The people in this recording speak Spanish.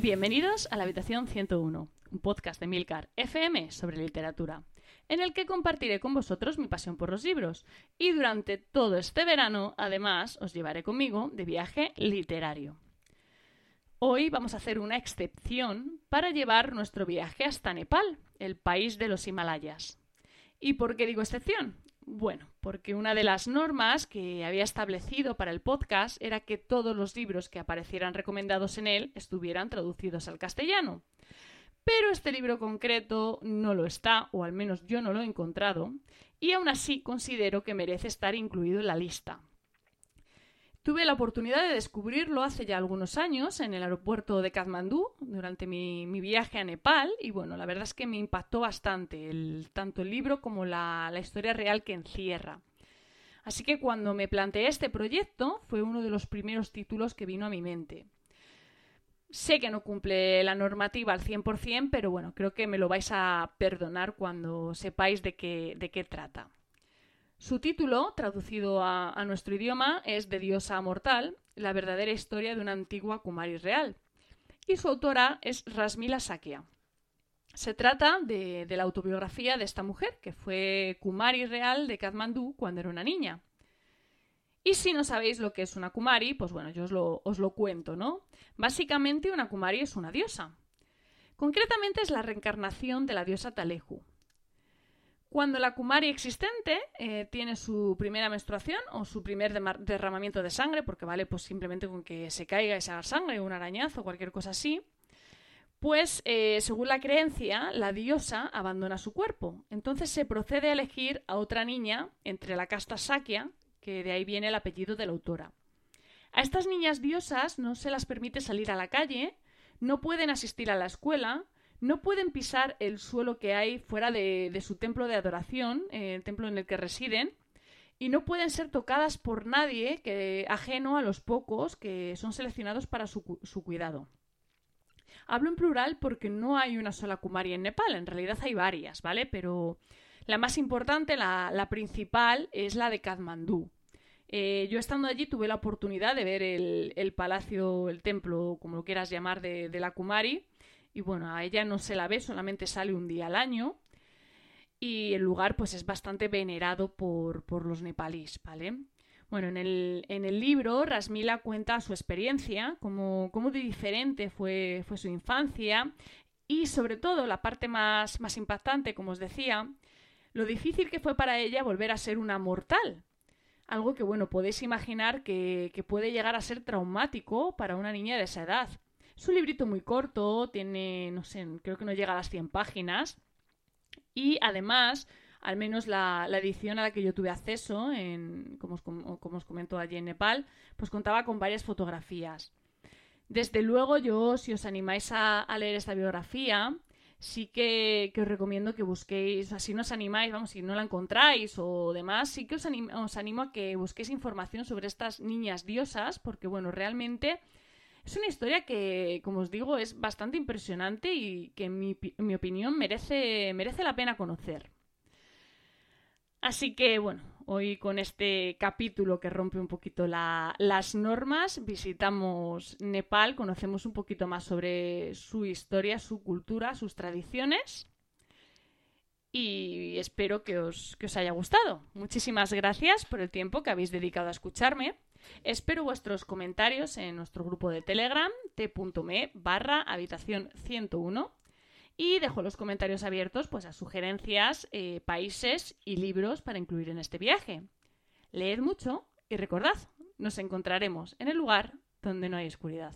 Bienvenidos a la Habitación 101, un podcast de Milcar FM sobre literatura, en el que compartiré con vosotros mi pasión por los libros y durante todo este verano, además, os llevaré conmigo de viaje literario. Hoy vamos a hacer una excepción para llevar nuestro viaje hasta Nepal, el país de los Himalayas. ¿Y por qué digo excepción? Bueno, porque una de las normas que había establecido para el podcast era que todos los libros que aparecieran recomendados en él estuvieran traducidos al castellano. Pero este libro concreto no lo está, o al menos yo no lo he encontrado, y aún así considero que merece estar incluido en la lista. Tuve la oportunidad de descubrirlo hace ya algunos años en el aeropuerto de Kathmandú durante mi, viaje a Nepal y bueno, la verdad es que me impactó bastante tanto el libro como la, la historia real que encierra. Así que cuando me planteé este proyecto fue uno de los primeros títulos que vino a mi mente. Sé que no cumple la normativa al 100%, pero bueno, creo que me lo vais a perdonar cuando sepáis de qué, de qué trata. Su título, traducido a, nuestro idioma, es De diosa mortal, la verdadera historia de una antigua Kumari real. Y su autora es Rasmila Sakya. Se trata de, la autobiografía de esta mujer, que fue Kumari real de Kathmandú cuando era una niña. Y si no sabéis lo que es una Kumari, pues bueno, yo os lo, os lo cuento, ¿no? Básicamente una Kumari es una diosa. Concretamente es la reencarnación de la diosa Talehu, cuando la Kumari existente eh, tiene su primera menstruación o su primer derramamiento de sangre, porque vale pues simplemente con que se caiga y se haga sangre, un arañazo, o cualquier cosa así, pues eh, según la creencia, la diosa abandona su cuerpo. Entonces se procede a elegir a otra niña entre la casta Sakya, que de ahí viene el apellido de la autora. A estas niñas diosas no se las permite salir a la calle, no pueden asistir a la escuela, no pueden pisar el suelo que hay fuera de, su templo de adoración, eh, el templo en el que residen, y no pueden ser tocadas por nadie que, ajeno a los pocos que son seleccionados para su, cuidado. Hablo en plural porque no hay una sola Kumari en Nepal, en realidad hay varias, ¿vale? Pero la más importante, la, principal, es la de Kathmandú. Eh, yo estando allí tuve la oportunidad de ver el, palacio, el templo, como lo quieras llamar, de, de la Kumari, y bueno, a ella no se la ve, solamente sale un día al año y el lugar pues es bastante venerado por, los nepalíes, ¿vale? Bueno, en el, en el, libro Rasmila cuenta su experiencia, cómo, cómo de diferente fue, fue, su infancia y sobre todo la parte más, más impactante, como os decía, lo difícil que fue para ella volver a ser una mortal. Algo que, bueno, podéis imaginar que, que puede llegar a ser traumático para una niña de esa edad. Es un librito muy corto, tiene, no sé, creo que no llega a las 100 páginas. Y además, al menos la, edición a la que yo tuve acceso, en, como, os, como os comento allí en Nepal, pues contaba con varias fotografías. Desde luego, yo, si os animáis a, leer esta biografía, sí que, os recomiendo que busquéis, o si no os animáis, vamos, si no la encontráis o demás, sí que os os animo a que busquéis información sobre estas niñas diosas, porque, bueno, realmente es una historia que, como os digo, es bastante impresionante y que en mi, opinión merece, merece la pena conocer. Así que bueno, hoy con este capítulo que rompe un poquito las normas, visitamos Nepal, conocemos un poquito más sobre su historia, su cultura, sus tradiciones y espero que os, que os haya gustado. Muchísimas gracias por el tiempo que habéis dedicado a escucharme. Espero vuestros comentarios en nuestro grupo de Telegram, t.me barra habitación 101 y dejo los comentarios abiertos pues, a sugerencias, eh, países y libros para incluir en este viaje. Leed mucho y recordad, nos encontraremos en el lugar donde no hay oscuridad.